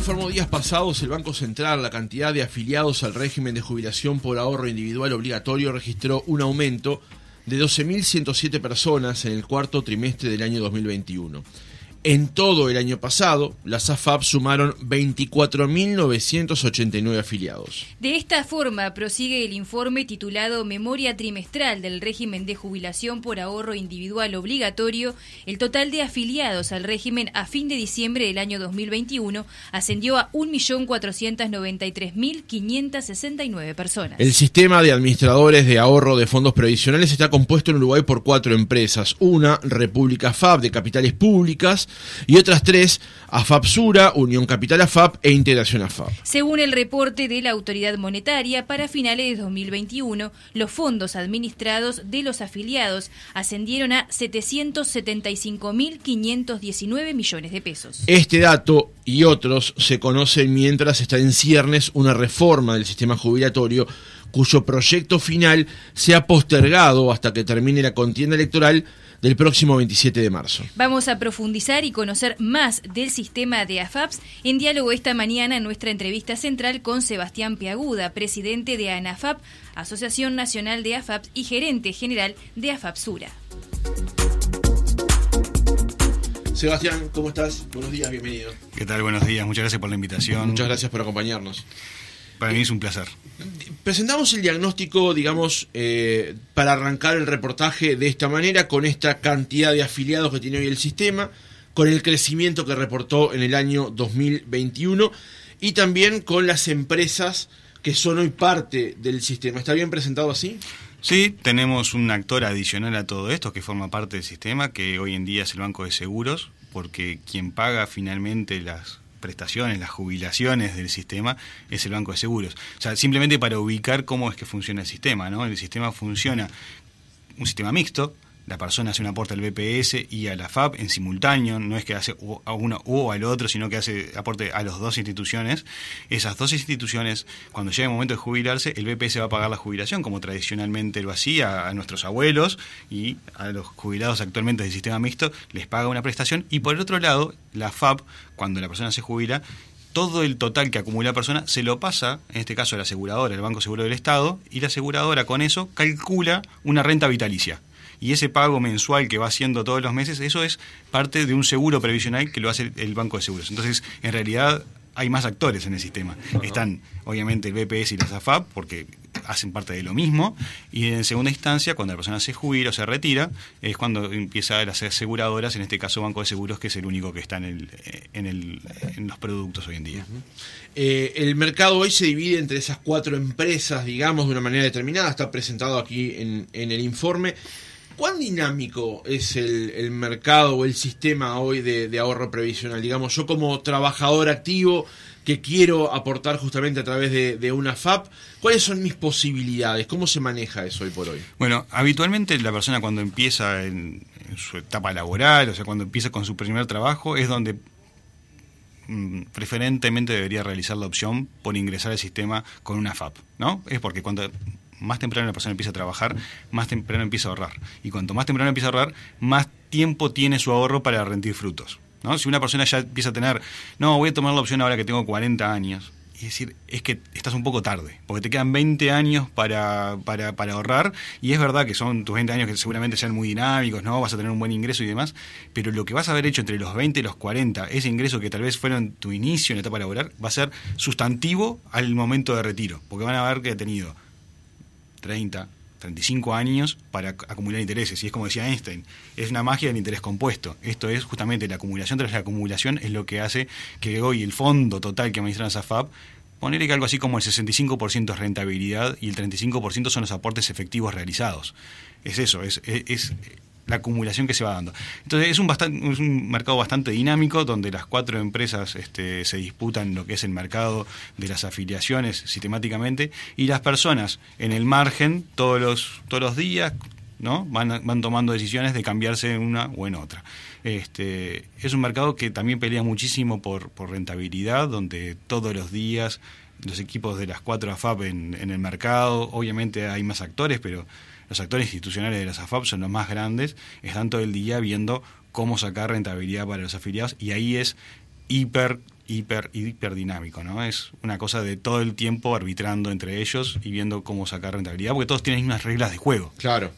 informó días pasados, el Banco Central, la cantidad de afiliados al régimen de jubilación por ahorro individual obligatorio registró un aumento de 12.107 personas en el cuarto trimestre del año 2021. En todo el año pasado, las AFAP sumaron 24.989 afiliados. De esta forma, prosigue el informe titulado Memoria trimestral del régimen de jubilación por ahorro individual obligatorio. El total de afiliados al régimen a fin de diciembre del año 2021 ascendió a 1.493.569 personas. El sistema de administradores de ahorro de fondos previsionales está compuesto en Uruguay por cuatro empresas. Una, República FAB, de capitales públicas, y otras tres, AFAP-SURA, Unión Capital AFAP e Integración AFAP. Según el reporte de la autoridad monetaria, para finales de 2021, los fondos administrados de los afiliados ascendieron a 775.519 millones de pesos. Este dato y otros se conocen mientras está en ciernes una reforma del sistema jubilatorio cuyo proyecto final se ha postergado hasta que termine la contienda electoral del próximo 27 de marzo. Vamos a profundizar y conocer más del sistema de AFAPS en diálogo esta mañana en nuestra entrevista central con Sebastián Piaguda, presidente de ANAFAP, Asociación Nacional de AFAPS y gerente general de AFAPSURA. Sebastián, ¿cómo estás? Buenos días, bienvenido. ¿Qué tal? Buenos días, muchas gracias por la invitación. Muchas gracias por acompañarnos. Para mí es un placer. Presentamos el diagnóstico, digamos, eh, para arrancar el reportaje de esta manera, con esta cantidad de afiliados que tiene hoy el sistema, con el crecimiento que reportó en el año 2021 y también con las empresas que son hoy parte del sistema. ¿Está bien presentado así? Sí, tenemos un actor adicional a todo esto que forma parte del sistema, que hoy en día es el Banco de Seguros, porque quien paga finalmente las prestaciones, las jubilaciones del sistema, es el Banco de Seguros. O sea, simplemente para ubicar cómo es que funciona el sistema, ¿no? El sistema funciona, un sistema mixto, la persona hace un aporte al BPS y a la FAP en simultáneo, no es que hace a uno o al otro, sino que hace aporte a las dos instituciones. Esas dos instituciones, cuando llega el momento de jubilarse, el BPS va a pagar la jubilación, como tradicionalmente lo hacía a nuestros abuelos y a los jubilados actualmente del sistema mixto, les paga una prestación. Y por el otro lado, la FAP, cuando la persona se jubila, todo el total que acumula la persona se lo pasa, en este caso a la aseguradora, el Banco Seguro del Estado, y la aseguradora con eso calcula una renta vitalicia y ese pago mensual que va haciendo todos los meses, eso es parte de un seguro previsional que lo hace el Banco de Seguros. Entonces, en realidad hay más actores en el sistema. Están, obviamente, el BPS y la SAFAP, porque hacen parte de lo mismo, y en segunda instancia, cuando la persona se jubila o se retira, es cuando empieza las aseguradoras, en este caso Banco de Seguros, que es el único que está en, el, en, el, en los productos hoy en día. Eh, el mercado hoy se divide entre esas cuatro empresas, digamos, de una manera determinada, está presentado aquí en, en el informe. ¿Cuán dinámico es el, mercado o el sistema hoy de, ahorro previsional? Digamos, yo como trabajador activo que quiero aportar justamente a través de, una FAP, ¿cuáles son mis posibilidades? ¿Cómo se maneja eso hoy por hoy? Bueno, habitualmente la persona cuando empieza en, su etapa laboral, o sea, cuando empieza con su primer trabajo, es donde mm, preferentemente debería realizar la opción por ingresar al sistema con una FAP, ¿no? Es porque cuando más temprano la persona empieza a trabajar, más temprano empieza a ahorrar. Y cuanto más temprano empieza a ahorrar, más tiempo tiene su ahorro para rendir frutos. ¿no? Si una persona ya empieza a tener, no, voy a tomar la opción ahora que tengo 40 años, y decir, es que estás un poco tarde, porque te quedan 20 años para, para, ahorrar, y es verdad que son tus 20 años que seguramente sean muy dinámicos, ¿no? Vas a tener un buen ingreso y demás, pero lo que vas a haber hecho entre los 20 y los 40, ese ingreso que tal vez fueron tu inicio en la etapa laboral, va a ser sustantivo al momento de retiro, porque van a ver que tenido 30, 35 años para acumular intereses. Y es como decía Einstein, es una magia del interés compuesto. Esto es justamente la acumulación tras la acumulación, es lo que hace que hoy el fondo total que administra SAFAP ponerle que algo así como el 65% es rentabilidad y el 35% son los aportes efectivos realizados. Es eso, es, es la acumulación que se va dando. Entonces es un, bastante, es un mercado bastante dinámico donde las cuatro empresas este, se disputan lo que es el mercado de las afiliaciones sistemáticamente y las personas en el margen todos los, todos los días van, van tomando decisiones de cambiarse en una o en otra. Este, es un mercado que también pelea muchísimo por, por rentabilidad, donde todos los días los equipos de las cuatro AFAP en, en el mercado, obviamente hay más actores, pero los actores institucionales de las AFAP son los más grandes, están todo el día viendo cómo sacar rentabilidad para los afiliados y ahí es hiper, hiper, hiper dinámico, ¿no? Es una cosa de todo el tiempo arbitrando entre ellos y viendo cómo sacar rentabilidad, porque todos tienen unas reglas de juego. Claro,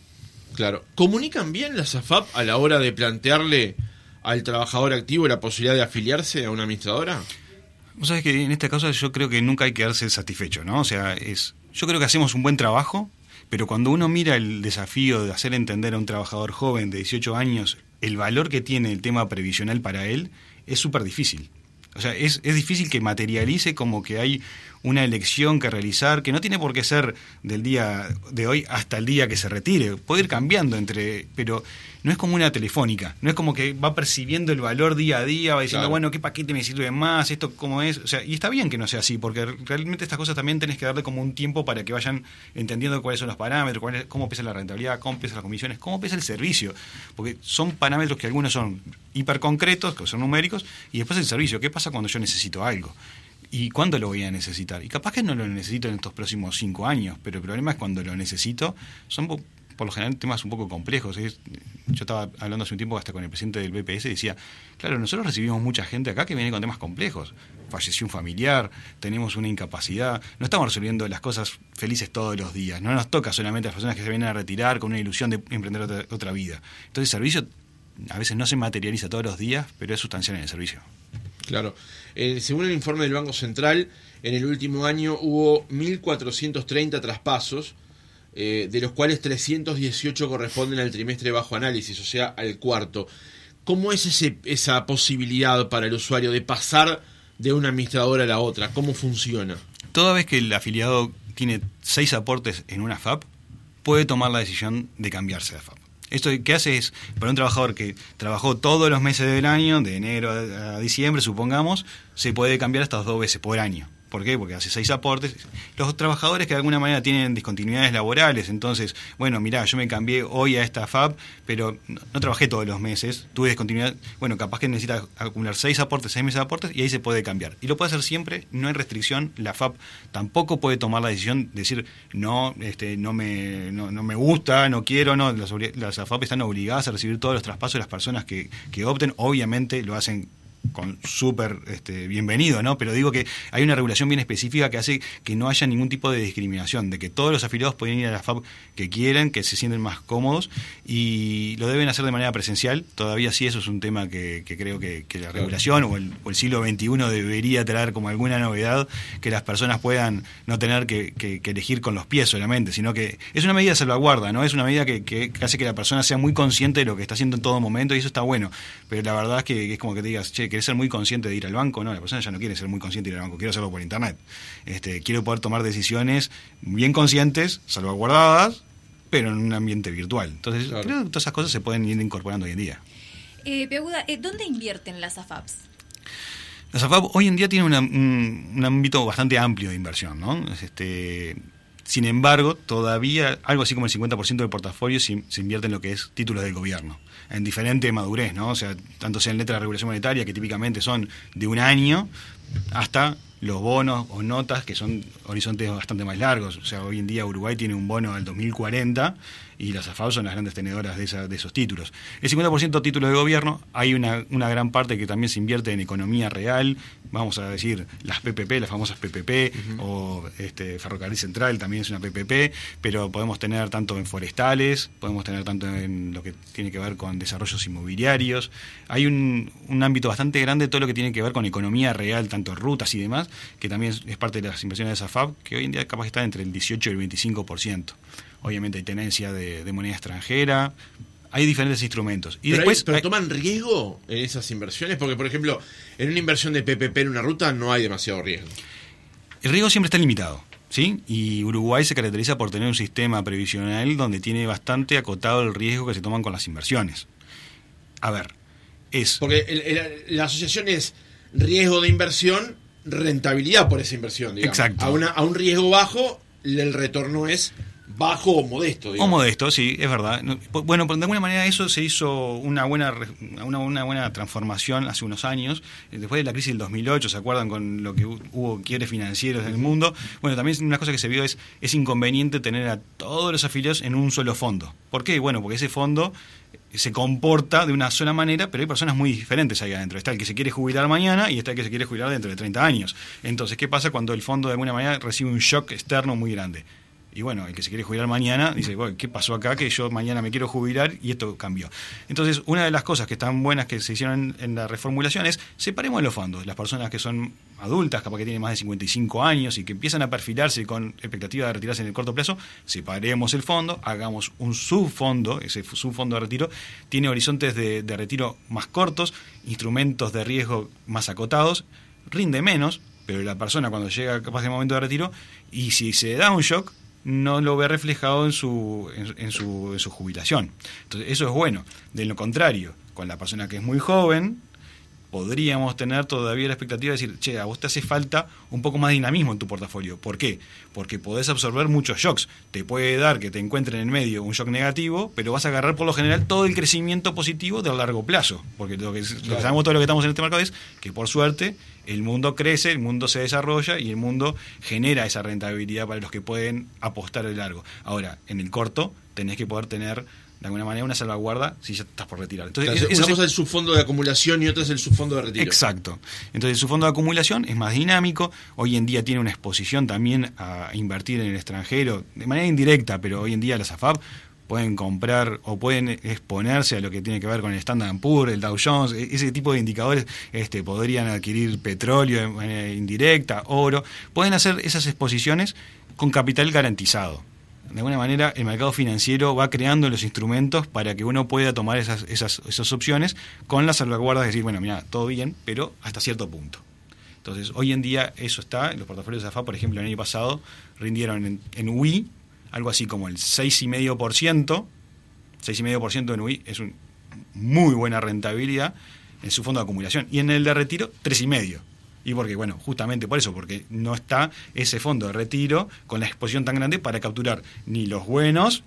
claro. ¿Comunican bien las AFAP a la hora de plantearle al trabajador activo la posibilidad de afiliarse a una administradora? Vos sabés que en esta causa yo creo que nunca hay que darse satisfecho, ¿no? O sea, es, yo creo que hacemos un buen trabajo, pero cuando uno mira el desafío de hacer entender a un trabajador joven de 18 años el valor que tiene el tema previsional para él, es súper difícil. O sea, es, es difícil que materialice como que hay una elección que realizar, que no tiene por qué ser del día de hoy hasta el día que se retire. Puede ir cambiando entre, pero no es como una telefónica, no es como que va percibiendo el valor día a día, va diciendo, bueno, ¿qué paquete me sirve más? ¿Esto cómo es? O sea, y está bien que no sea así, porque realmente estas cosas también tenés que darle como un tiempo para que vayan entendiendo cuáles son los parámetros, cómo pesa la rentabilidad, cómo pesa las comisiones, cómo pesa el servicio, porque son parámetros que algunos son hiper concretos, que son numéricos, y después el servicio, ¿qué pasa cuando yo necesito algo? ¿Y cuándo lo voy a necesitar? Y capaz que no lo necesito en estos próximos cinco años, pero el problema es cuando lo necesito, son por lo general temas un poco complejos. Yo estaba hablando hace un tiempo hasta con el presidente del BPS y decía, claro, nosotros recibimos mucha gente acá que viene con temas complejos. Falleció un familiar, tenemos una incapacidad, no estamos resolviendo las cosas felices todos los días. No nos toca solamente a las personas que se vienen a retirar con una ilusión de emprender otra, otra vida. Entonces el servicio a veces no se materializa todos los días, pero es sustancial en el servicio. Claro. Eh, según el informe del Banco Central, en el último año hubo 1.430 traspasos, eh, de los cuales 318 corresponden al trimestre bajo análisis, o sea, al cuarto. ¿Cómo es ese, esa posibilidad para el usuario de pasar de una administradora a la otra? ¿Cómo funciona? Toda vez que el afiliado tiene seis aportes en una FAP, puede tomar la decisión de cambiarse de FAP. Esto que hace es, para un trabajador que trabajó todos los meses del año, de enero a diciembre, supongamos, se puede cambiar hasta dos veces por año. ¿Por qué? Porque hace seis aportes. Los trabajadores que de alguna manera tienen discontinuidades laborales, entonces, bueno, mirá, yo me cambié hoy a esta FAB, pero no, trabajé todos los meses, tuve discontinuidad, bueno, capaz que necesita acumular seis aportes, seis meses de aportes, y ahí se puede cambiar. Y lo puede hacer siempre, no hay restricción, la FAB tampoco puede tomar la decisión de decir, no, este, no, me, no, me gusta, no quiero, no, las, las FAB están obligadas a recibir todos los traspasos de las personas que, que opten, obviamente lo hacen con súper este, bienvenido, ¿no? Pero digo que hay una regulación bien específica que hace que no haya ningún tipo de discriminación, de que todos los afiliados pueden ir a la FAB que quieran, que se sienten más cómodos y lo deben hacer de manera presencial. Todavía sí eso es un tema que, creo que, la regulación o el, siglo XXI debería traer como alguna novedad, que las personas puedan no tener que, elegir con los pies solamente, sino que es una medida de salvaguarda, ¿no? Es una medida que, hace que la persona sea muy consciente de lo que está haciendo en todo momento y eso está bueno. Pero la verdad es que, es como que te digas, che, ¿querés ser muy consciente de ir al banco? No, la persona ya no quiere ser muy consciente de ir al banco, quiero hacerlo por internet. Este, quiero poder tomar decisiones bien conscientes, salvaguardadas, pero en un ambiente virtual. Entonces, creo que todas esas cosas se pueden ir incorporando hoy en día. Eh, Peaguda, eh, ¿dónde invierten las AFAPs? Las AFAP hoy en día tienen un, un, ámbito bastante amplio de inversión, ¿no? Este, sin embargo, todavía algo así como el 50% del portafolio se, invierte en lo que es títulos del gobierno, en diferente madurez, ¿no? O sea, tanto sea en letra de regulación monetaria, que típicamente son de un año, hasta los bonos o notas que son horizontes bastante más largos. O sea, hoy en día Uruguay tiene un bono al 2040 y las AFAO son las grandes tenedoras de, de esos títulos. El 50% títulos de gobierno, hay una, una, gran parte que también se invierte en economía real, vamos a decir las PPP, las famosas PPP, o este, Ferrocarril Central también es una PPP, pero podemos tener tanto en forestales, podemos tener tanto en lo que tiene que ver con desarrollos inmobiliarios. Hay un, un ámbito bastante grande de todo lo que tiene que ver con economía real, tanto rutas y demás, que también es parte de las inversiones de SAFAB, que hoy en día capaz está entre el 18 y el 25%. Obviamente hay tenencia de, moneda extranjera, hay diferentes instrumentos. Y pero después, pero toman riesgo en esas inversiones, porque por ejemplo, en una inversión de PPP en una ruta no hay demasiado riesgo. El riesgo siempre está limitado. ¿Sí? Y Uruguay se caracteriza por tener un sistema previsional donde tiene bastante acotado el riesgo que se toman con las inversiones. A ver, es... Porque la asociación es riesgo de inversión rentabilidad por esa inversión, digamos. Exacto. A, una, a un riesgo bajo, el retorno es bajo o modesto. Digamos. O modesto, sí, es verdad. Bueno, de alguna manera eso se hizo una buena, una, una, buena transformación hace unos años, eh, después de la crisis del 2008, ¿se acuerdan con lo que hubo quiebres financieros en el mundo? Bueno, también una cosa que se vio es, es inconveniente tener a todos los afiliados en un solo fondo. ¿Por qué? Bueno, porque ese fondo se comporta de una sola manera, pero hay personas muy diferentes ahí adentro. Está el que se quiere jubilar mañana y está el que se quiere jubilar dentro de 30 años. Entonces, ¿qué pasa cuando el fondo de alguna manera recibe un shock externo muy grande? Y bueno, el que se quiere jubilar mañana dice, ¿qué pasó acá? Que yo mañana me quiero jubilar y esto cambió. Entonces, una de las cosas que están buenas que se hicieron en, la reformulación es separemos los fondos. Las personas que son adultas, capaz que tienen más de 55 años y que empiezan a perfilarse con expectativa de retirarse en el corto plazo, separemos el fondo, hagamos un subfondo, ese subfondo de retiro tiene horizontes de, de retiro más cortos, instrumentos de riesgo más acotados, rinde menos, pero la persona cuando llega capaz de momento de retiro y si se da un shock, no lo ve reflejado en su, en, su, en su jubilación. Entonces, eso es bueno. De lo contrario, con la persona que es muy joven, podríamos tener todavía la expectativa de decir, che, a vos te hace falta un poco más de dinamismo en tu portafolio. ¿Por qué? Porque podés absorber muchos shocks. Te puede dar que te encuentre en el medio un shock negativo, pero vas a agarrar por lo general todo el crecimiento positivo de largo plazo. Porque lo que, sabemos todo lo que estamos en este mercado es que por suerte el mundo crece, el mundo se desarrolla y el mundo genera esa rentabilidad para los que pueden apostar el largo. Ahora, en el corto tenés que poder tener de alguna manera una salvaguarda si ya estás por retirar. Entonces, una cosa es el subfondo de acumulación y otra es el subfondo de retiro. Exacto. Entonces, el subfondo de acumulación es más dinámico, hoy en día tiene una exposición también a invertir en el extranjero, de manera indirecta, pero hoy en día las AFAP pueden comprar o pueden exponerse a lo que tiene que ver con el Standard Poor's, el Dow Jones, e-, ese tipo de indicadores este, podrían adquirir petróleo de manera indirecta, oro, pueden hacer esas exposiciones con capital garantizado de alguna manera el mercado financiero va creando los instrumentos para que uno pueda tomar esas, esas, esas opciones con las salvaguardas de decir, bueno, mira, todo bien, pero hasta cierto punto. Entonces, hoy en día eso está, los portafolios de AFA, por ejemplo, el año pasado rindieron en, en UI algo así como el 6,5%, 6,5% en UI es una muy buena rentabilidad en su fondo de acumulación, y en el de retiro, 3,5%. Y porque, bueno, justamente por eso, porque no está ese fondo de retiro con la exposición tan grande para capturar ni los buenos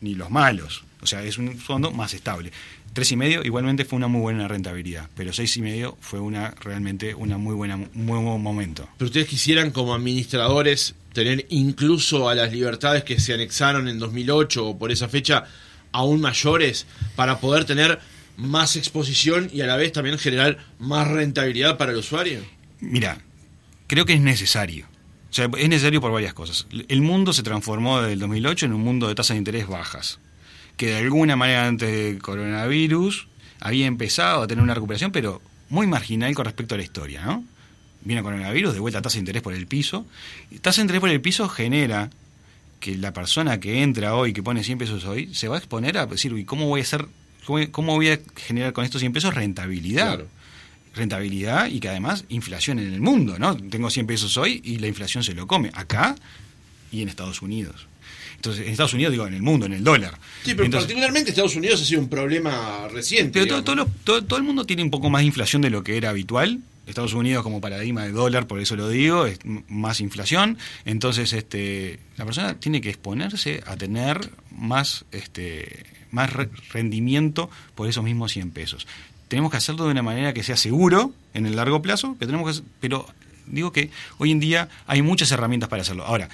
ni los malos. O sea, es un fondo más estable. Tres y medio igualmente fue una muy buena rentabilidad, pero seis y medio fue una realmente una muy buena muy buen momento. Pero ustedes quisieran como administradores tener incluso a las libertades que se anexaron en 2008 o por esa fecha aún mayores para poder tener más exposición y a la vez también generar más rentabilidad para el usuario. Mira, creo que es necesario. O sea, es necesario por varias cosas. El mundo se transformó desde el 2008 en un mundo de tasas de interés bajas, que de alguna manera antes del coronavirus había empezado a tener una recuperación, pero muy marginal con respecto a la historia, ¿no? Viene coronavirus, de vuelta tasa de interés por el piso. Tasa de interés por el piso genera que la persona que entra hoy, que pone 100 pesos hoy, se va a exponer a decir, ¿y cómo voy a hacer, cómo voy a generar con estos 100 pesos rentabilidad? Claro rentabilidad y que además inflación en el mundo, ¿no? Tengo 100 pesos hoy y la inflación se lo come, acá y en Estados Unidos. Entonces, en Estados Unidos, digo, en el mundo, en el dólar. Sí, pero particularmente Estados Unidos ha sido un problema reciente. Pero todo, todo, el mundo tiene un poco más de inflación de lo que era habitual. Estados Unidos como paradigma de dólar, por eso lo digo, es más inflación. Entonces, este, la persona tiene que exponerse a tener más, este, más rendimiento por esos mismos 100 pesos tenemos que hacerlo de una manera que sea seguro en el largo plazo, pero, tenemos que, pero digo que hoy en día hay muchas herramientas para hacerlo. Ahora,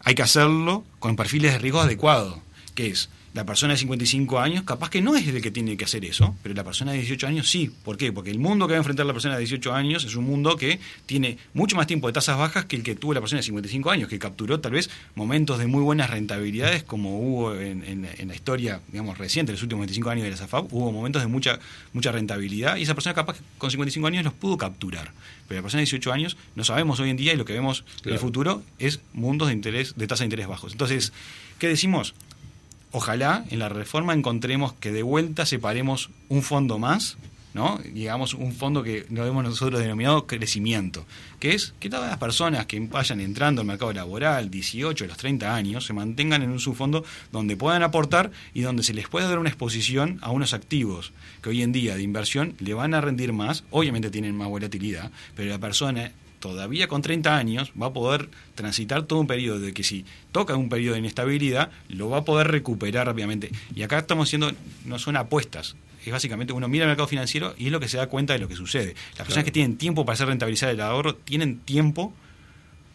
hay que hacerlo con perfiles de riesgo adecuados, que es la persona de 55 años, capaz que no es el que tiene que hacer eso, pero la persona de 18 años sí. ¿Por qué? Porque el mundo que va a enfrentar la persona de 18 años es un mundo que tiene mucho más tiempo de tasas bajas que el que tuvo la persona de 55 años, que capturó tal vez momentos de muy buenas rentabilidades como hubo en, la historia, digamos, reciente, los últimos 25 años de la SAFAP, hubo momentos de mucha, mucha rentabilidad y esa persona capaz con 55 años los pudo capturar. Pero la persona de 18 años no sabemos hoy en día y lo que vemos en el futuro es mundos de interés, de tasa de interés bajos. Entonces, ¿qué decimos? Ojalá en la reforma encontremos que de vuelta separemos un fondo más, ¿no? Digamos, un fondo que lo hemos nosotros denominado crecimiento, que es que todas las personas que vayan entrando al mercado laboral, 18 a los 30 años, se mantengan en un subfondo donde puedan aportar y donde se les pueda dar una exposición a unos activos que hoy en día de inversión le van a rendir más, obviamente tienen más volatilidad, pero la persona todavía con 30 años va a poder transitar todo un periodo de que si toca un periodo de inestabilidad, lo va a poder recuperar rápidamente. Y acá estamos haciendo, no son apuestas, es básicamente uno mira el mercado financiero y es lo que se da cuenta de lo que sucede. Las personas que tienen tiempo para hacer rentabilizar el ahorro tienen tiempo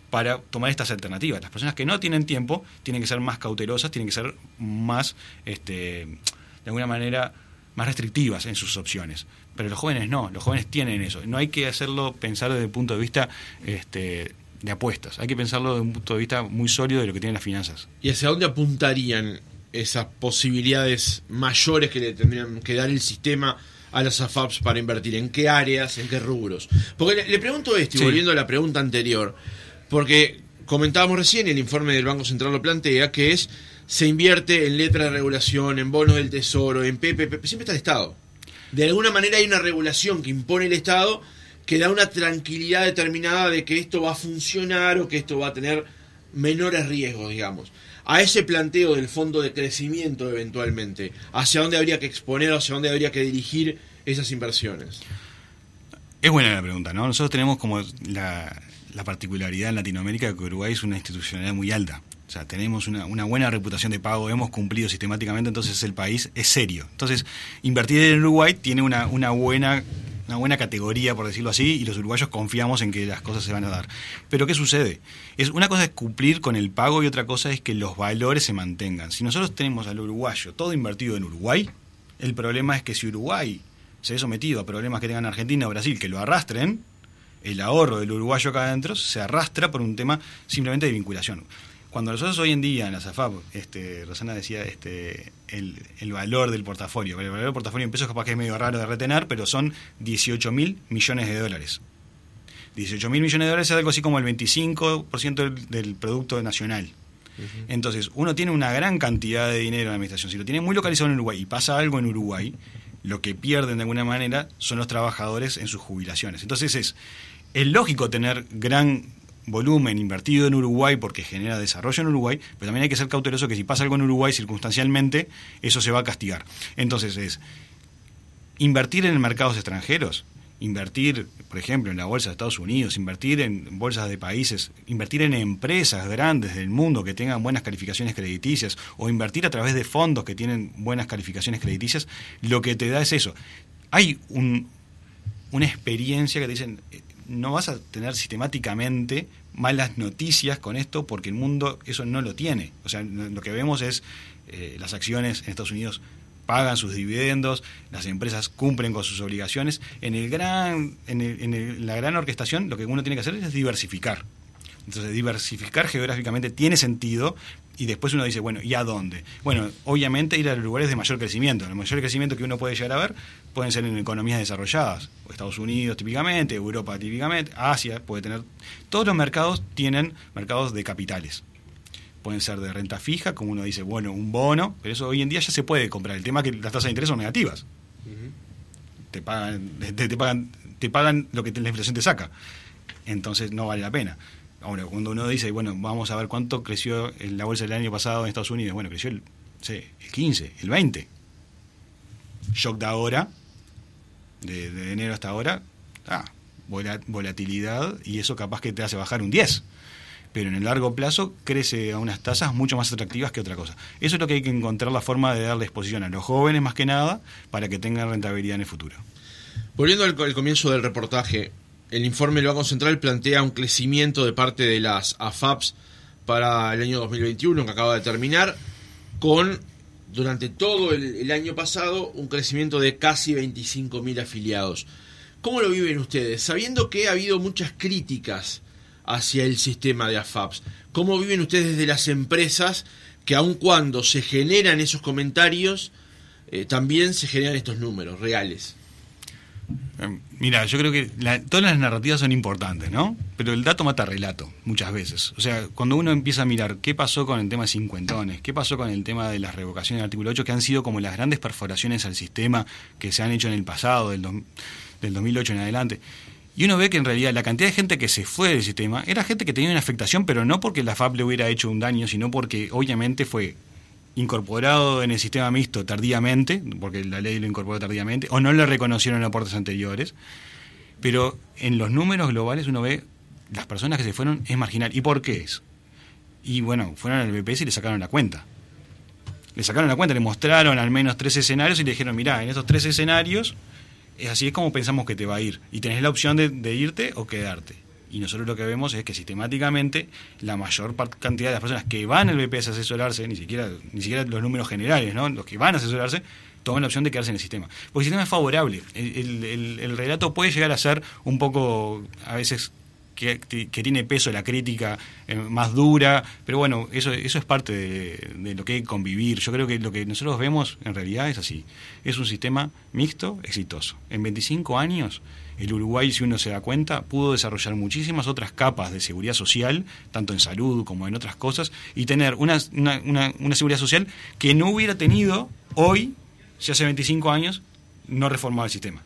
para tomar estas alternativas. Las personas que no tienen tiempo tienen que ser más cautelosas, tienen que ser más, este, de alguna manera, más restrictivas en sus opciones. Pero los jóvenes no, los jóvenes tienen eso. No hay que hacerlo pensar desde el punto de vista este, de apuestas, hay que pensarlo desde un punto de vista muy sólido de lo que tienen las finanzas. ¿Y hacia dónde apuntarían esas posibilidades mayores que le tendrían que dar el sistema a las AFAPs para invertir? ¿En qué áreas? ¿En qué rubros? Porque le, pregunto esto, y volviendo a la pregunta anterior, porque comentábamos recién, el informe del Banco Central lo plantea, que es se invierte en letra de regulación, en bonos del tesoro, en PPP, siempre está el Estado. De alguna manera hay una regulación que impone el Estado que da una tranquilidad determinada de que esto va a funcionar o que esto va a tener menores riesgos, digamos. A ese planteo del fondo de crecimiento eventualmente, hacia dónde habría que exponer, hacia dónde habría que dirigir esas inversiones. Es buena la pregunta, ¿no? Nosotros tenemos como la, la particularidad en Latinoamérica que Uruguay es una institucionalidad muy alta. O sea, tenemos una, buena reputación de pago, hemos cumplido sistemáticamente, entonces el país es serio. Entonces, invertir en Uruguay tiene una, una buena una buena categoría, por decirlo así, y los uruguayos confiamos en que las cosas se van a dar. Pero ¿qué sucede? Es, una cosa es cumplir con el pago y otra cosa es que los valores se mantengan. Si nosotros tenemos al uruguayo todo invertido en Uruguay, el problema es que si Uruguay se ve sometido a problemas que tengan Argentina o Brasil que lo arrastren, el ahorro del uruguayo acá adentro se arrastra por un tema simplemente de vinculación. Cuando nosotros hoy en día en la SAFAP, este, Rosana decía este, el, valor del portafolio, el valor del portafolio en pesos capaz que es medio raro de retener, pero son 18 mil millones de dólares. 18 mil millones de dólares es algo así como el 25% del, del Producto Nacional. Entonces, uno tiene una gran cantidad de dinero en la administración. Si lo tiene muy localizado en Uruguay y pasa algo en Uruguay, lo que pierden de alguna manera son los trabajadores en sus jubilaciones. Entonces es es lógico tener gran volumen invertido en Uruguay porque genera desarrollo en Uruguay, pero también hay que ser cauteloso que si pasa algo en Uruguay circunstancialmente, eso se va a castigar. Entonces es invertir en mercados extranjeros, invertir, por ejemplo, en la bolsa de Estados Unidos, invertir en bolsas de países, invertir en empresas grandes del mundo que tengan buenas calificaciones crediticias o invertir a través de fondos que tienen buenas calificaciones crediticias, lo que te da es eso. Hay un, una experiencia que te dicen, no vas a tener sistemáticamente malas noticias con esto porque el mundo eso no lo tiene. O sea, lo que vemos es eh, las acciones en Estados Unidos pagan sus dividendos, las empresas cumplen con sus obligaciones. En el gran, en, en la gran orquestación lo que uno tiene que hacer es diversificar. Entonces, diversificar geográficamente tiene sentido, y después uno dice, bueno, ¿y a dónde? Bueno, obviamente ir a los lugares de mayor crecimiento. El mayor crecimiento que uno puede llegar a ver pueden ser en economías desarrolladas, Estados Unidos típicamente, Europa típicamente, Asia puede tener. Todos los mercados tienen mercados de capitales. Pueden ser de renta fija, como uno dice, bueno, un bono, pero eso hoy en día ya se puede comprar. El tema es que las tasas de interés son negativas. te, pagan, te, pagan, te pagan lo que la inflación te saca. Entonces no vale la pena. Ahora, cuando uno dice, bueno, vamos a ver cuánto creció en la bolsa del año pasado en Estados Unidos, bueno, creció el, el 15, el 20. Shock de ahora, de, enero hasta ahora, ah, volatilidad y eso capaz que te hace bajar un 10 pero en el largo plazo crece a unas tasas mucho más atractivas que otra cosa. Eso es lo que hay que encontrar la forma de darle exposición a los jóvenes más que nada para que tengan rentabilidad en el futuro. Volviendo al comienzo del reportaje, el informe del Banco Central plantea un crecimiento de parte de las AFAPs para el año 2021 que acaba de terminar, con durante todo el, año pasado un crecimiento de casi 25.000 afiliados. ¿Cómo lo viven ustedes? Sabiendo que ha habido muchas críticas hacia el sistema de AFAPs, ¿cómo viven ustedes desde las empresas que aun cuando se generan esos comentarios, eh, también se generan estos números reales? Em, mira, yo creo que todas las narrativas son importantes, ¿no? Pero el dato mata relato, muchas veces. O sea, cuando uno empieza a mirar qué pasó con el tema de cincuentones, qué pasó con el tema de las revocaciones del artículo 8, que han sido como las grandes perforaciones al sistema que se han hecho en el pasado, del, del 2008 en adelante. Y uno ve que en realidad la cantidad de gente que se fue del sistema era gente que tenía una afectación, pero no porque la FAP le hubiera hecho un daño, sino porque obviamente fue incorporado en el sistema mixto tardíamente, porque la ley lo incorporó tardíamente, o no le reconocieron aportes anteriores, pero en los números globales uno ve las personas que se fueron es marginal. ¿Y por qué es? Y bueno, fueron al BPS y le sacaron la cuenta. Le sacaron la cuenta, le mostraron al menos tres escenarios y le dijeron, mirá, en estos tres escenarios, es así es como pensamos que te va a ir. Y tenés la opción de irte o quedarte. Y nosotros lo que vemos es que sistemáticamente la mayor cantidad de las personas que van al BPS a asesorarse, ni siquiera, ni siquiera los números generales, ¿no? los que van a asesorarse, toman la opción de quedarse en el sistema. Porque el sistema es favorable. El, relato puede llegar a ser un poco, a veces, que, tiene peso la crítica eh, más dura, pero bueno, eso, eso es parte de, lo que hay convivir. Yo creo que lo que nosotros vemos en realidad es así. Es un sistema mixto, exitoso. En 25 años el Uruguay, si uno se da cuenta, pudo desarrollar muchísimas otras capas de seguridad social, tanto en salud como en otras cosas, y tener una, una, seguridad social que no hubiera tenido hoy, si hace 25 años, no reformaba el sistema.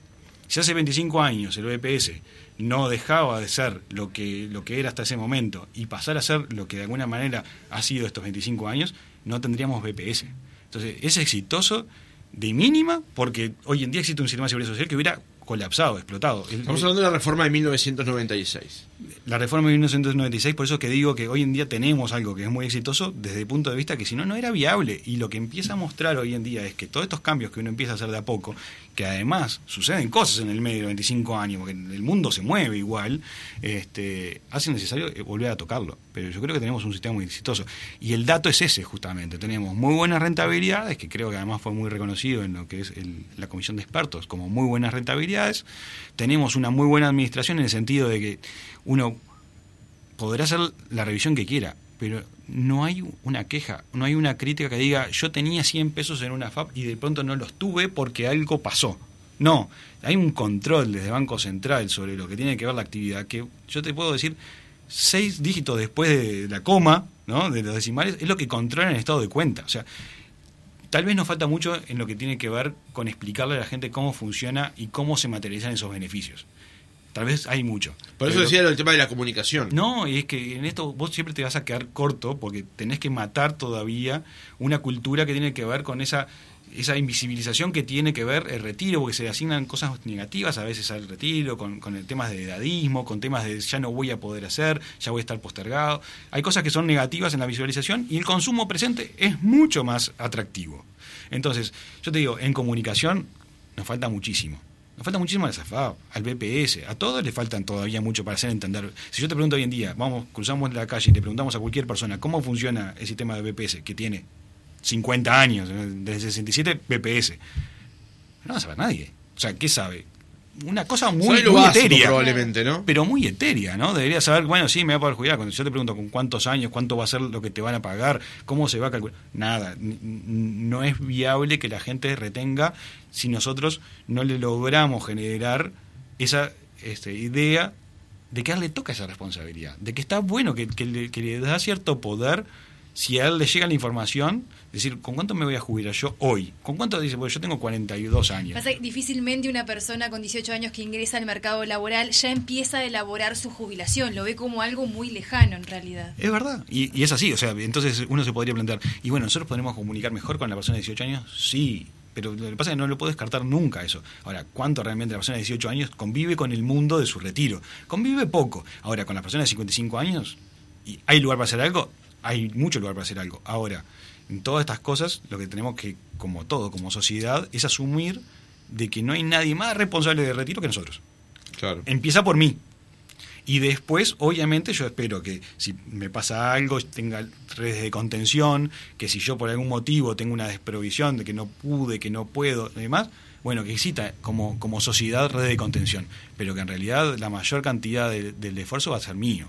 Si hace 25 años el BPS no dejaba de ser lo que, lo que era hasta ese momento y pasar a ser lo que de alguna manera ha sido estos 25 años, no tendríamos BPS. Entonces, es exitoso de mínima porque hoy en día existe un sistema de seguridad social que hubiera colapsado, explotado. Estamos hablando de la reforma de 1996. La reforma de 1996, por eso que digo que hoy en día tenemos algo que es muy exitoso desde el punto de vista que si no, no era viable. Y lo que empieza a mostrar hoy en día es que todos estos cambios que uno empieza a hacer de a poco, que además suceden cosas en el medio de 25 años, porque el mundo se mueve igual, este, hace necesario eh, volver a tocarlo. Pero yo creo que tenemos un sistema muy exitoso. Y el dato es ese, justamente. Tenemos muy buenas rentabilidades, que creo que además fue muy reconocido en lo que es la comisión de expertos como muy buenas rentabilidades. Tenemos una muy buena administración en el sentido de que uno podrá hacer la revisión que quiera, pero no hay una queja, no hay una crítica que diga yo tenía 100 pesos en una FAP y de pronto no los tuve porque algo pasó. No, hay un control desde Banco Central sobre lo que tiene que ver la actividad, que yo te puedo decir, seis dígitos después de la coma, ¿no? de los decimales, es lo que controla el estado de cuenta. O sea, tal vez nos falta mucho en lo que tiene que ver con explicarle a la gente cómo funciona y cómo se materializan esos beneficios. Tal vez hay mucho. Por eso decía el tema de la comunicación. No, y es que en esto vos siempre te vas a quedar corto porque tenés que matar todavía una cultura que tiene que ver con esa esa invisibilización que tiene que ver el retiro, porque se le asignan cosas negativas a veces al retiro, con, con el temas de edadismo, con temas de ya no voy a poder hacer, ya voy a estar postergado. Hay cosas que son negativas en la visualización y el consumo presente es mucho más atractivo. Entonces, yo te digo, en comunicación nos falta muchísimo. Nos falta muchísimo al SAFAB, al BPS, a todos le faltan todavía mucho para hacer entender. Si yo te pregunto hoy en día, vamos, cruzamos la calle y le preguntamos a cualquier persona cómo funciona el sistema de BPS, que tiene 50 años, desde 67, BPS, no va a saber nadie. O sea, ¿qué sabe? Una cosa muy, etérea. Probablemente, ¿no? Pero muy etérea, ¿no? Debería saber, bueno, sí, me va a poder jubilar. Cuando yo te pregunto con cuántos años, cuánto va a ser lo que te van a pagar, cómo se va a calcular. Nada. No es viable que la gente retenga si nosotros no le logramos generar esa este, idea de que a él le toca esa responsabilidad. De que está bueno, que, que, le, que le da cierto poder si a él le llega la información, decir, ¿con cuánto me voy a jubilar yo hoy? ¿Con cuánto dice? Porque yo tengo 42 años. Pasa difícilmente una persona con 18 años que ingresa al mercado laboral ya empieza a elaborar su jubilación, lo ve como algo muy lejano en realidad. Es verdad, y, es así, o sea, entonces uno se podría plantear, y bueno, ¿nosotros podemos comunicar mejor con la persona de 18 años? Sí, pero lo que pasa es que no lo puedo descartar nunca eso. Ahora, ¿cuánto realmente la persona de 18 años convive con el mundo de su retiro? Convive poco. Ahora, con la persona de 55 años, ¿y ¿hay lugar para hacer algo? Hay mucho lugar para hacer algo. Ahora, en todas estas cosas, lo que tenemos que, como todo, como sociedad, es asumir de que no hay nadie más responsable de retiro que nosotros. Claro. Empieza por mí. Y después, obviamente, yo espero que si me pasa algo, tenga redes de contención, que si yo por algún motivo tengo una desprovisión de que no pude, que no puedo, y demás, bueno, que exista como, como sociedad redes de contención, pero que en realidad la mayor cantidad del esfuerzo va a ser mío.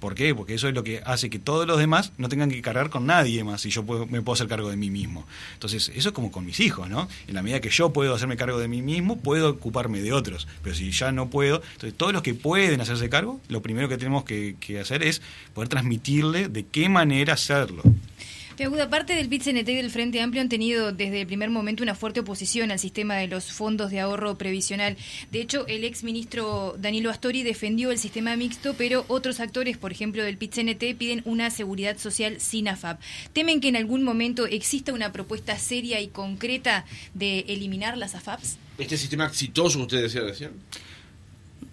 ¿Por qué? Porque eso es lo que hace que todos los demás no tengan que cargar con nadie más y yo me puedo hacer cargo de mí mismo. Entonces, eso es como con mis hijos, ¿no? En la medida que yo puedo hacerme cargo de mí mismo, puedo ocuparme de otros. Pero si ya no puedo, entonces todos los que pueden hacerse cargo, lo primero que tenemos que hacer es poder transmitirle de qué manera hacerlo. Aguda, parte del pit y del Frente Amplio han tenido desde el primer momento una fuerte oposición al sistema de los fondos de ahorro previsional. De hecho, el ex ministro Danilo Astori defendió el sistema mixto, pero otros actores, por ejemplo del pit piden una seguridad social sin AFAP. ¿Temen que en algún momento exista una propuesta seria y concreta de eliminar las AFAPs? ¿Este sistema exitoso usted decía recién?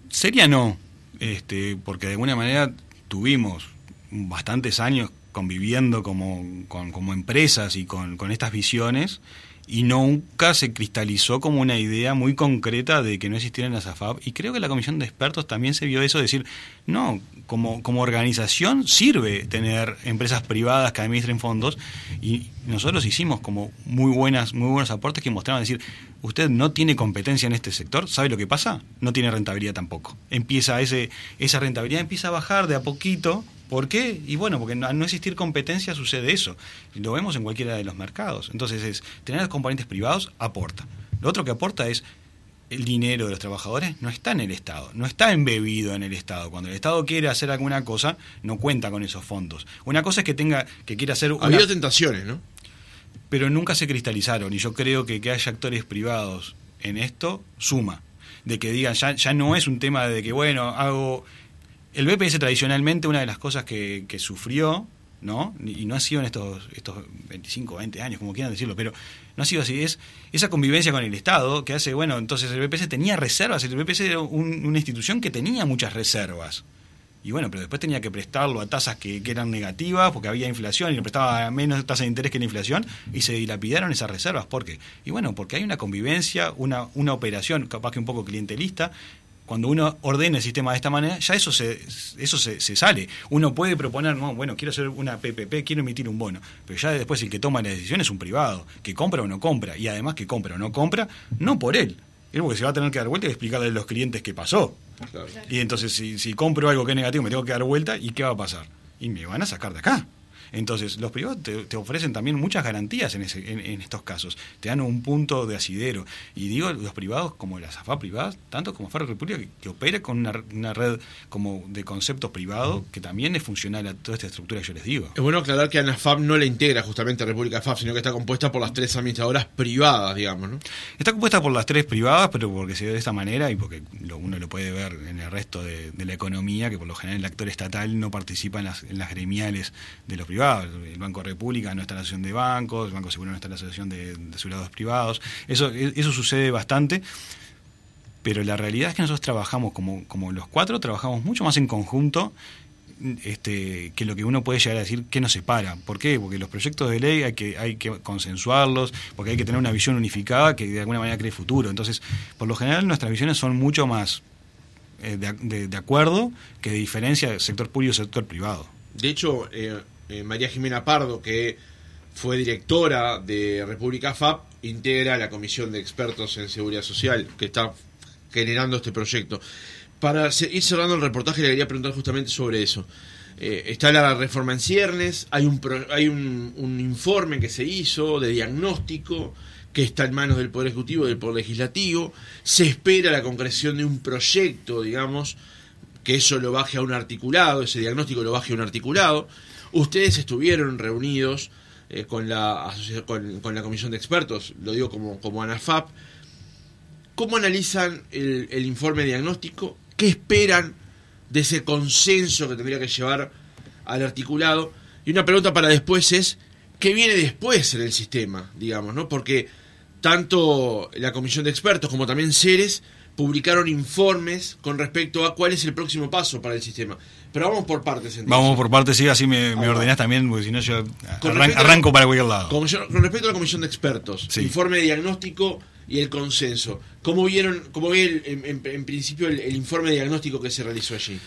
Seria no, este, porque de alguna manera tuvimos bastantes años conviviendo como, con, como empresas y con, estas visiones y nunca se cristalizó como una idea muy concreta de que no existieran las AFAP. Y creo que la comisión de expertos también se vio eso, decir, no, como, como organización sirve tener empresas privadas que administren fondos y nosotros hicimos como muy buenas muy buenos aportes que mostraban decir usted no tiene competencia en este sector sabe lo que pasa no tiene rentabilidad tampoco empieza ese esa rentabilidad empieza a bajar de a poquito ¿Por qué? Y bueno, porque al no existir competencia sucede eso. Lo vemos en cualquiera de los mercados. Entonces, es tener componentes privados aporta. Lo otro que aporta es el dinero de los trabajadores no está en el Estado, no está embebido en el Estado. Cuando el Estado quiere hacer alguna cosa, no cuenta con esos fondos. Una cosa es que tenga, que quiera hacer. Ha habido tentaciones, ¿no? Pero nunca se cristalizaron. Y yo creo que que haya actores privados en esto suma. De que digan, ya, ya no es un tema de que, bueno, hago el BPS tradicionalmente, una de las cosas que, sufrió, ¿no? Y no ha sido en estos, estos 25, 20 años, como quieran decirlo, pero no ha sido así. Es esa convivencia con el Estado que hace, bueno, entonces el BPS tenía reservas, el BPS era una institución que tenía muchas reservas. Y bueno, pero después tenía que prestarlo a tasas que, que, eran negativas porque había inflación y le prestaba menos tasa de interés que la inflación y se dilapidaron esas reservas. ¿Por qué? Y bueno, porque hay una convivencia, una, una operación capaz que un poco clientelista cuando uno ordena el sistema de esta manera, ya eso se, eso se, sale. Uno puede proponer, no, bueno, quiero hacer una PPP, quiero emitir un bono, pero ya después el que toma la decisión es un privado, que compra o no compra, y además que compra o no compra, no por él. Es porque se va a tener que dar vuelta y explicarle a los clientes qué pasó. Y entonces, si, si compro algo que es negativo, me tengo que dar vuelta, ¿y qué va a pasar? Y me van a sacar de acá. Entonces, los privados te, ofrecen también muchas garantías en, en, estos casos. Te dan un punto de asidero. Y digo, los privados, como las AFA privadas, tanto como Ferro República, que, que opera con una, red como de conceptos privados, que también es funcional a toda esta estructura que yo les digo. Es bueno aclarar que ANAFAP no le integra justamente a República FAP, sino que está compuesta por las tres administradoras privadas, digamos, ¿no? Está compuesta por las tres privadas, pero porque se ve de esta manera y porque uno lo puede ver en el resto de, la economía, que por lo general el actor estatal no participa en las, en las gremiales de los privados el Banco República no está en la asociación de bancos, el Banco Seguro no está en la asociación de, de privados. Eso, eso sucede bastante. Pero la realidad es que nosotros trabajamos como, como los cuatro, trabajamos mucho más en conjunto este, que lo que uno puede llegar a decir que nos separa. ¿Por qué? Porque los proyectos de ley hay que, hay que consensuarlos, porque hay que tener una visión unificada que de alguna manera cree futuro. Entonces, por lo general nuestras visiones son mucho más eh, de, de, acuerdo que de diferencia sector público y sector privado. De hecho, eh, eh, María Jimena Pardo, que fue directora de República FAP, integra la comisión de expertos en seguridad social que está generando este proyecto. Para ir cerrando el reportaje, le quería preguntar justamente sobre eso. Eh, está la reforma en ciernes, hay, un, hay un, un, informe que se hizo de diagnóstico que está en manos del Poder Ejecutivo y del Poder Legislativo, se espera la concreción de un proyecto, digamos, que eso lo baje a un articulado, ese diagnóstico lo baje a un articulado, Ustedes estuvieron reunidos eh, con, la, con, con, la comisión de expertos, lo digo como, como ANAFAP. ¿Cómo analizan el, informe diagnóstico? ¿Qué esperan de ese consenso que tendría que llevar al articulado? Y una pregunta para después es, ¿qué viene después en el sistema? Digamos, ¿no? Porque tanto la comisión de expertos como también Ceres publicaron informes con respecto a cuál es el próximo paso para el sistema. Pero vamos por partes. Entonces. Vamos por partes, sí, así me, me ordenás también, porque si no yo arranco para cualquier lado. Con, respecto a la comisión de expertos, informe de diagnóstico y el consenso, ¿cómo vieron, cómo ve en, principio el, informe de diagnóstico que se realizó allí?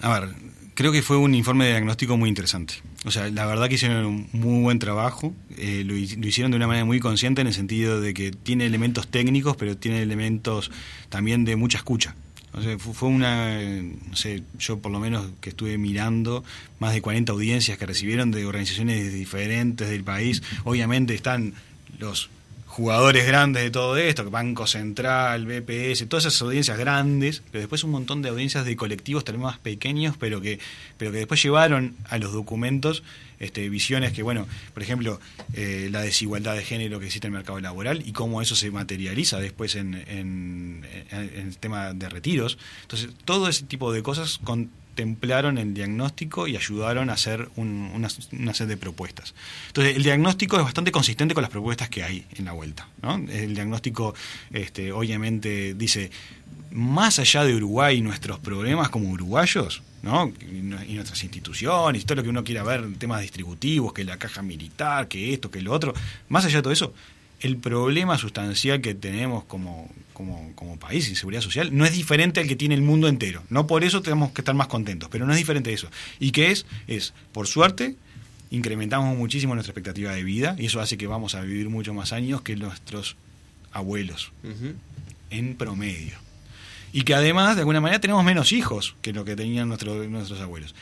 A ver, creo que fue un informe de diagnóstico muy interesante. O sea, la verdad que hicieron un muy buen trabajo, eh, lo, hicieron de una manera muy consciente en el sentido de que tiene elementos técnicos, pero tiene elementos también de mucha escucha. O sea, fue una, no sé, yo por lo menos que estuve mirando más de 40 audiencias que recibieron de organizaciones diferentes del país. Obviamente están los jugadores grandes de todo esto, Banco Central, BPS, todas esas audiencias grandes, pero después un montón de audiencias de colectivos también más pequeños, pero que, pero que después llevaron a los documentos este, visiones que, bueno, por ejemplo, eh, la desigualdad de género que existe en el mercado laboral y cómo eso se materializa después en, en, en el tema de retiros. Entonces, todo ese tipo de cosas con templaron el diagnóstico y ayudaron a hacer una, serie de propuestas. Entonces, el diagnóstico es bastante consistente con las propuestas que hay en la vuelta. El diagnóstico, este, obviamente, dice, más allá de Uruguay y nuestros problemas como uruguayos, ¿no? y nuestras instituciones, todo lo que uno quiera ver, temas distributivos, que la caja militar, que esto, que lo otro, más allá de todo eso, el problema sustancial que tenemos como, como, como país, seguridad social, no es diferente al que tiene el mundo entero. No por eso tenemos que estar más contentos, pero no es diferente de eso. ¿Y qué es? Es, por suerte, incrementamos muchísimo nuestra expectativa de vida y eso hace que vamos a vivir mucho más años que nuestros abuelos, en promedio. Y que además, de alguna manera, tenemos menos hijos que lo que tenían nuestros abuelos.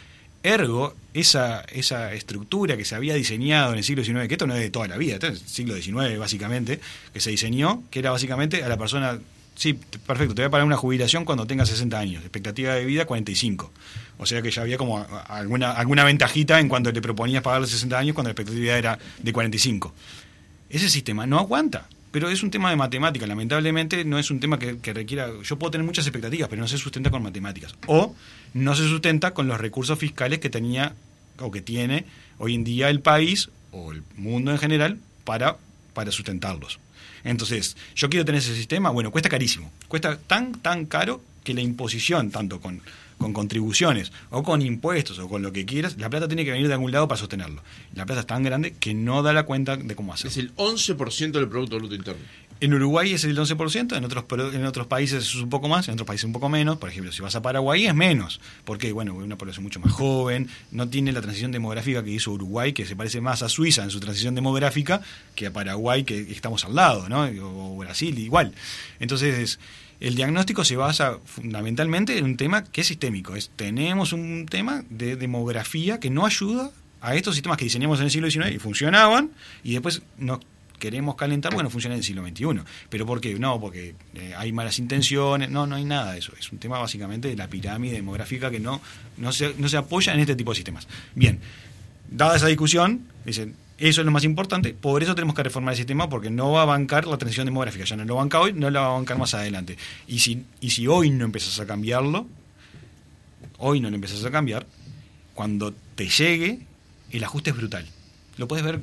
Ergo, esa, esa estructura que se había diseñado en el siglo XIX, que esto no es de toda la vida, esto es el siglo XIX básicamente, que se diseñó, que era básicamente a la persona, sí, perfecto, te voy a pagar una jubilación cuando tenga 60 años, expectativa de vida 45. O sea que ya había como alguna, alguna ventajita en cuando le proponías pagar los 60 años cuando la expectativa era de 45. Ese sistema no aguanta pero es un tema de matemática. Lamentablemente no es un tema que, requiera. Yo puedo tener muchas expectativas, pero no se sustenta con matemáticas. O no se sustenta con los recursos fiscales que tenía o que tiene hoy en día el país o el mundo en general para, para sustentarlos. Entonces, yo quiero tener ese sistema, bueno, cuesta carísimo. Cuesta tan, tan caro que la imposición, tanto con con contribuciones o con impuestos o con lo que quieras, la plata tiene que venir de algún lado para sostenerlo. La plata es tan grande que no da la cuenta de cómo hacerlo. Es el 11% del Producto Bruto Interno. En Uruguay es el 11%, en otros, en otros países es un poco más, en otros países un poco menos. Por ejemplo, si vas a Paraguay es menos, porque bueno, una población mucho más joven, no tiene la transición demográfica que hizo Uruguay, que se parece más a Suiza en su transición demográfica que a Paraguay, que estamos al lado, ¿no? O Brasil, igual. Entonces, el diagnóstico se basa fundamentalmente en un tema que es sistémico. Tenemos un tema de demografía que no ayuda a estos sistemas que diseñamos en el siglo XIX y funcionaban, y después nos queremos calentar bueno funcionan en el siglo XXI. ¿Pero por qué? No, porque eh, hay malas intenciones, no, no hay nada de eso. Es un tema básicamente de la pirámide demográfica que no, no, se, no se apoya en este tipo de sistemas. Bien, dada esa discusión, dicen, eso es lo más importante, por eso tenemos que reformar el sistema porque no va a bancar la transición demográfica, ya no lo banca hoy, no lo va a bancar más adelante. Y si, y si hoy no empezás a cambiarlo, hoy no lo empezás a cambiar, cuando te llegue, el ajuste es brutal. Lo puedes ver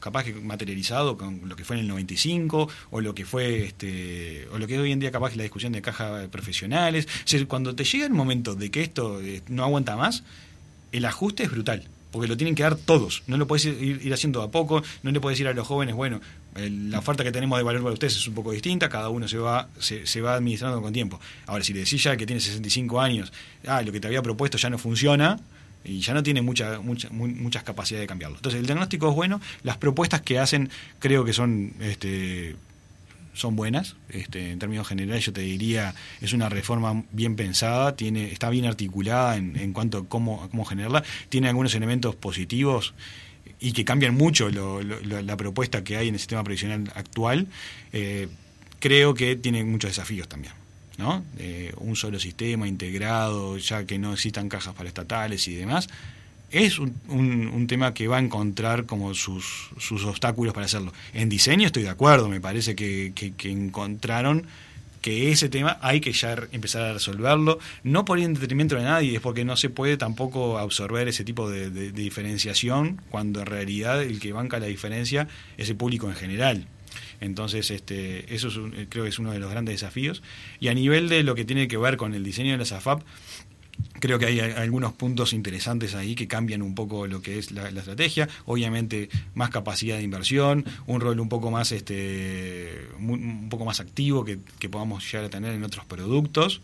capaz que materializado con lo que fue en el 95 o lo que fue este o lo que es hoy en día capaz que la discusión de cajas profesionales, cuando te llega el momento de que esto eh, no aguanta más, el ajuste es brutal porque lo tienen que dar todos. No lo puedes ir, haciendo a poco, no le puedes decir a los jóvenes, bueno, la oferta que tenemos de valor para ustedes es un poco distinta, cada uno se va, se, va administrando con tiempo. Ahora, si le decís ya que tiene 65 años, ah, lo que te había propuesto ya no funciona, y ya no tiene mucha, mucha, muchas capacidades de cambiarlo. Entonces, el diagnóstico es bueno, las propuestas que hacen creo que son este, son buenas. Este, en términos generales, yo te diría, es una reforma bien pensada, tiene, está bien articulada en, en cuanto a cómo, cómo generarla, tiene algunos elementos positivos y que cambian mucho la propuesta que hay en el sistema previsional actual. Eh, creo que tiene muchos desafíos también. ¿no? Eh, un solo sistema integrado, ya que no existan cajas para estatales y demás, es un, un, tema que va a encontrar como sus, sus, obstáculos para hacerlo. En diseño estoy de acuerdo, me parece que, que, encontraron que ese tema hay que ya empezar a resolverlo, no por ir en detrimento de nadie, es porque no se puede tampoco absorber ese tipo de, de, diferenciación cuando en realidad el que banca la diferencia es el público en general. Entonces, este, eso es creo que es uno de los grandes desafíos. Y a nivel de lo que tiene que ver con el diseño de la SAFAP, Creo que hay algunos puntos interesantes ahí que cambian un poco lo que es la, estrategia. Obviamente, más capacidad de inversión, un rol un poco más, este, un poco más activo que, podamos llegar a tener en otros productos.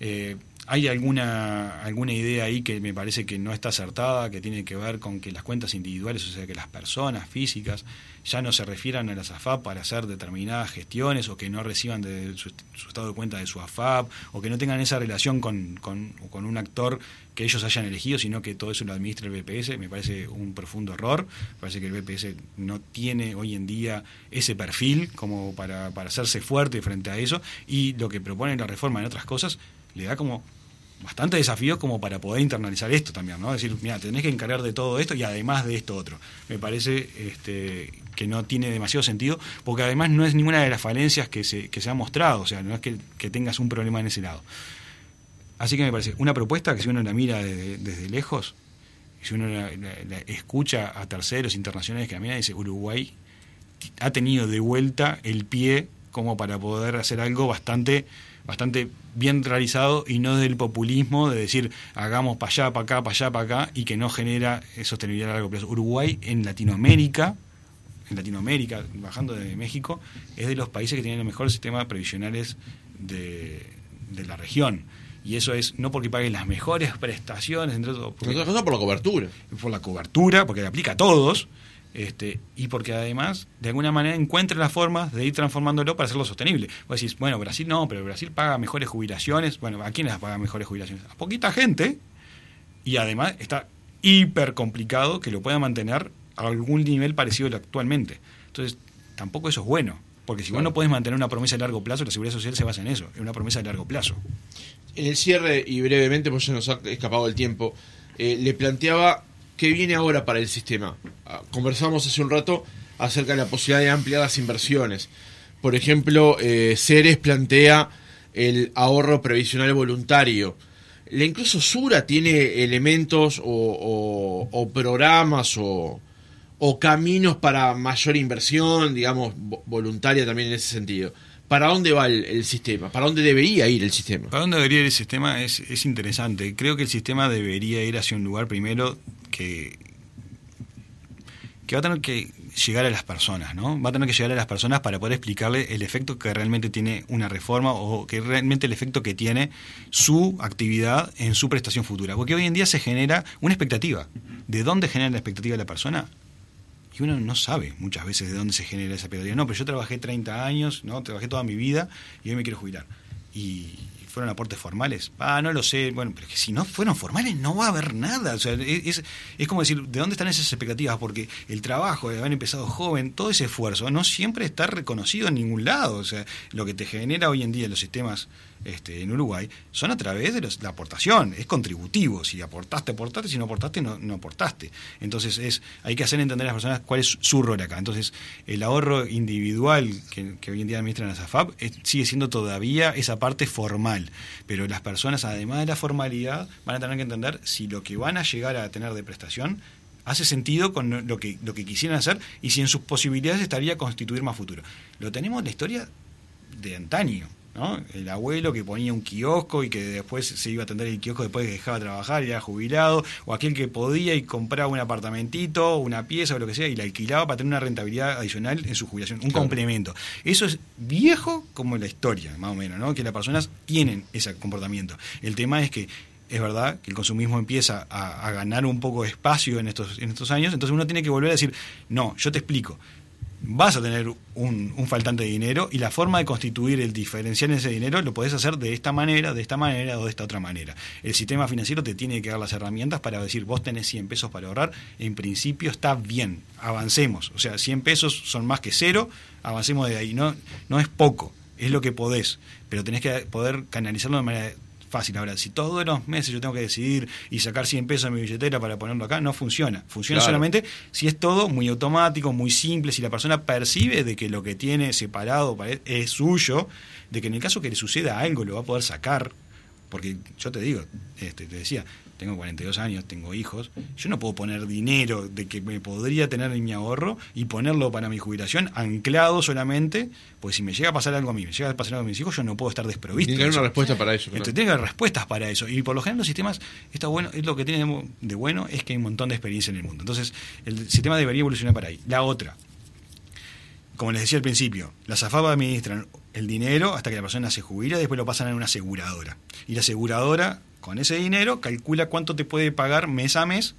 Eh, hay alguna, alguna idea ahí que me parece que no está acertada, que tiene que ver con que las cuentas individuales, o sea, que las personas físicas ya no se refieran a las AFAP para hacer determinadas gestiones o que no reciban de su, estado de cuenta de su AFAP o que no tengan esa relación con, con, un actor que ellos hayan elegido, sino que todo eso lo administra el BPS. Me parece un profundo error. Me parece que el BPS no tiene hoy en día ese perfil como para, para hacerse fuerte frente a eso y lo que propone la reforma en otras cosas le da como bastante desafíos como para poder internalizar esto también, ¿no? Decir, mira, tenés que encargar de todo esto y además de esto otro. Me parece este, que no tiene demasiado sentido, porque además no es ninguna de las falencias que se, que se ha mostrado, o sea, no es que, tengas un problema en ese lado. Así que me parece una propuesta que si uno la mira desde, lejos, si uno la, escucha a terceros internacionales que mí dice Uruguay ha tenido de vuelta el pie como para poder hacer algo bastante bastante bien realizado y no del populismo de decir hagamos para allá, para acá, para allá, para acá y que no genera sostenibilidad a largo plazo. Uruguay en Latinoamérica en Latinoamérica, bajando de México, es de los países que tienen los mejores sistemas previsionales de, de la región. Y eso es no porque paguen las mejores prestaciones, entre otros, por la cobertura. Por la cobertura, porque le aplica a todos, este, y porque además, de alguna manera, encuentre las formas de ir transformándolo para hacerlo sostenible. Vos decís, bueno, Brasil no, pero Brasil paga mejores jubilaciones. Bueno, ¿a quiénes paga mejores jubilaciones? A poquita gente, y además está hiper complicado que lo pueda mantener a algún nivel parecido al actualmente. Entonces, tampoco eso es bueno. Porque si vos no puedes mantener una promesa a largo plazo, la seguridad social se basa en eso, en una promesa a largo plazo. En el cierre, y brevemente, pues ya nos ha escapado el tiempo, eh, le planteaba qué viene ahora para el sistema. Ah, conversamos hace un rato acerca de la posibilidad de ampliar las inversiones. Por ejemplo, eh, Ceres plantea el ahorro previsional voluntario. La incluso Sura tiene elementos o programas o, caminos para mayor inversión, digamos, voluntaria también en ese sentido. ¿Para dónde va el, sistema? ¿Para dónde debería ir el sistema? ¿Para dónde debería ir el sistema? Es, es interesante. Creo que el sistema debería ir hacia un lugar primero que, va a tener que llegar a las personas, ¿no? Va a tener que llegar a las personas para poder explicarle el efecto que realmente tiene una reforma o que realmente el efecto que tiene su actividad en su prestación futura. Porque hoy en día se genera una expectativa. ¿De dónde genera la expectativa de la persona? y uno no sabe muchas veces de dónde se genera esa pedagogía. No, pero yo trabajé 30 años, no trabajé toda mi vida y hoy me quiero jubilar. Y fueron aportes formales. Ah, no lo sé. Bueno, pero es que si no fueron formales no va a haber nada. O sea, es, es como decir, ¿de dónde están esas expectativas? Porque el trabajo de haber empezado joven, todo ese esfuerzo, no siempre está reconocido en ningún lado. O sea, lo que te genera hoy en día los sistemas este, en Uruguay son a través de la aportación, es contributivo, si aportaste, aportaste, si no aportaste, no, no aportaste. Entonces es hay que hacer entender a las personas cuál es su rol acá. Entonces el ahorro individual que, hoy en día administran las AFAP sigue siendo todavía esa parte formal, pero las personas además de la formalidad van a tener que entender si lo que van a llegar a tener de prestación hace sentido con lo que, lo que quisieran hacer y si en sus posibilidades estaría constituir más futuro. Lo tenemos en la historia de antaño. El abuelo que ponía un kiosco y que después se iba a atender el kiosco después de que dejaba de trabajar y era jubilado, o aquel que podía y compraba un apartamentito, una pieza o lo que sea y la alquilaba para tener una rentabilidad adicional en su jubilación, un complemento. Eso es viejo como la historia, más o menos, ¿no? Que las personas tienen ese comportamiento. El tema es que es verdad que el consumismo empieza a, a, ganar un poco de espacio en estos, en estos años, entonces uno tiene que volver a decir, no, yo te explico, vas a tener un, faltante de dinero y la forma de constituir el diferencial en ese dinero lo podés hacer de esta manera, de esta manera o de esta otra manera. El sistema financiero te tiene que dar las herramientas para decir, vos tenés 100 pesos para ahorrar, en principio está bien, avancemos. O sea, 100 pesos son más que cero, avancemos de ahí. No, no es poco, es lo que podés, pero tenés que poder canalizarlo de manera fácil. Ahora, si todos los meses yo tengo que decidir y sacar 100 pesos de mi billetera para ponerlo acá, no funciona. Funciona solamente si es todo muy automático, muy simple, si la persona percibe de que lo que tiene separado es suyo, de que en el caso que le suceda algo lo va a poder sacar. Porque yo te digo, este, te decía, tengo 42 años, tengo hijos, yo no puedo poner dinero de que me podría tener en mi ahorro y ponerlo para mi jubilación anclado solamente, pues si me llega a pasar algo a mí, me llega a pasar algo a mis hijos, yo no puedo estar desprovisto. Tiene que haber una respuesta para eso. Tiene que haber respuestas para eso. Y por lo general los sistemas, está bueno, es lo que tiene de bueno es que hay un montón de experiencia en el mundo. Entonces, el sistema debería evolucionar para ahí. La otra, como les decía al principio, las AFAP administran el dinero hasta que la persona se jubila, después lo pasan a una aseguradora. Y la aseguradora con ese dinero calcula cuánto te puede pagar mes a mes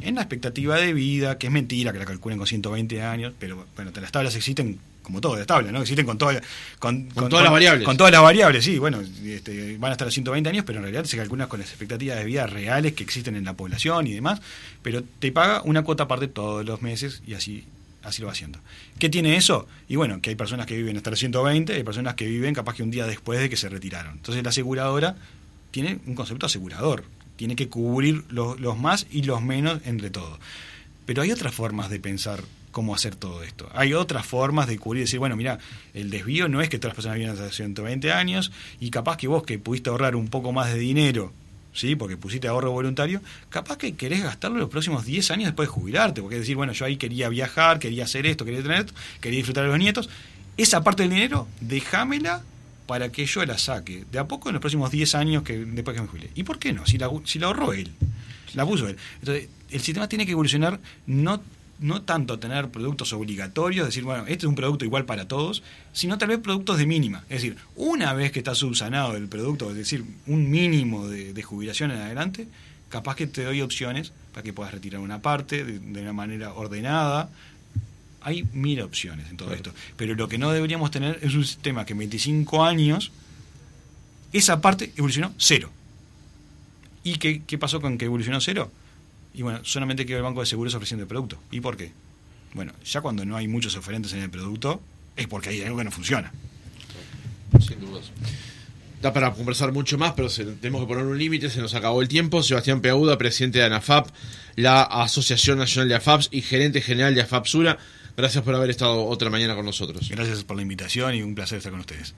en la expectativa de vida, que es mentira que la calculen con 120 años, pero bueno, las tablas existen como todo, las tablas, ¿no? Existen con, todas con, todas las variables. Con todas las variables, sí, bueno, este, van a estar a 120 años, pero en realidad se calculan con las expectativas de vida reales que existen en la población y demás, pero te paga una cuota aparte todos los meses y así así lo va haciendo. ¿Qué tiene eso? Y bueno, que hay personas que viven hasta los 120, hay personas que viven capaz que un día después de que se retiraron. Entonces la aseguradora tiene un concepto asegurador, tiene que cubrir los, más y los menos entre todos. Pero hay otras formas de pensar cómo hacer todo esto. Hay otras formas de cubrir decir, bueno, mira, el desvío no es que todas las personas viven hasta 120 años y capaz que vos que pudiste ahorrar un poco más de dinero, ¿sí? porque pusiste ahorro voluntario, capaz que querés gastarlo los próximos 10 años después de jubilarte, porque decir, bueno, yo ahí quería viajar, quería hacer esto, quería tener esto, quería disfrutar de los nietos, esa parte del dinero, déjamela para que yo la saque de a poco en los próximos 10 años que después que me jubile. ¿Y por qué no? Si la, si la ahorró él, la puso él. Entonces, el sistema tiene que evolucionar no no tanto tener productos obligatorios, decir, bueno, este es un producto igual para todos, sino tal vez productos de mínima. Es decir, una vez que está subsanado el producto, es decir, un mínimo de, jubilación en adelante, capaz que te doy opciones para que puedas retirar una parte de, una manera ordenada. Hay mil opciones en todo esto. Pero lo que no deberíamos tener es un sistema que en 25 años esa parte evolucionó cero. ¿Y qué, qué pasó con que evolucionó cero? Y bueno, solamente quedó el banco de seguros ofreciendo el producto. ¿Y por qué? Bueno, ya cuando no hay muchos oferentes en el producto, es porque hay algo que no funciona. Sin dudas. Da para conversar mucho más, pero tenemos que poner un límite, se nos acabó el tiempo. Sebastián Peauda, presidente de ANAFAP, la Asociación Nacional de AFAPs y gerente general de AFAP Sura. Gracias por haber estado otra mañana con nosotros. Gracias por la invitación y un placer estar con ustedes.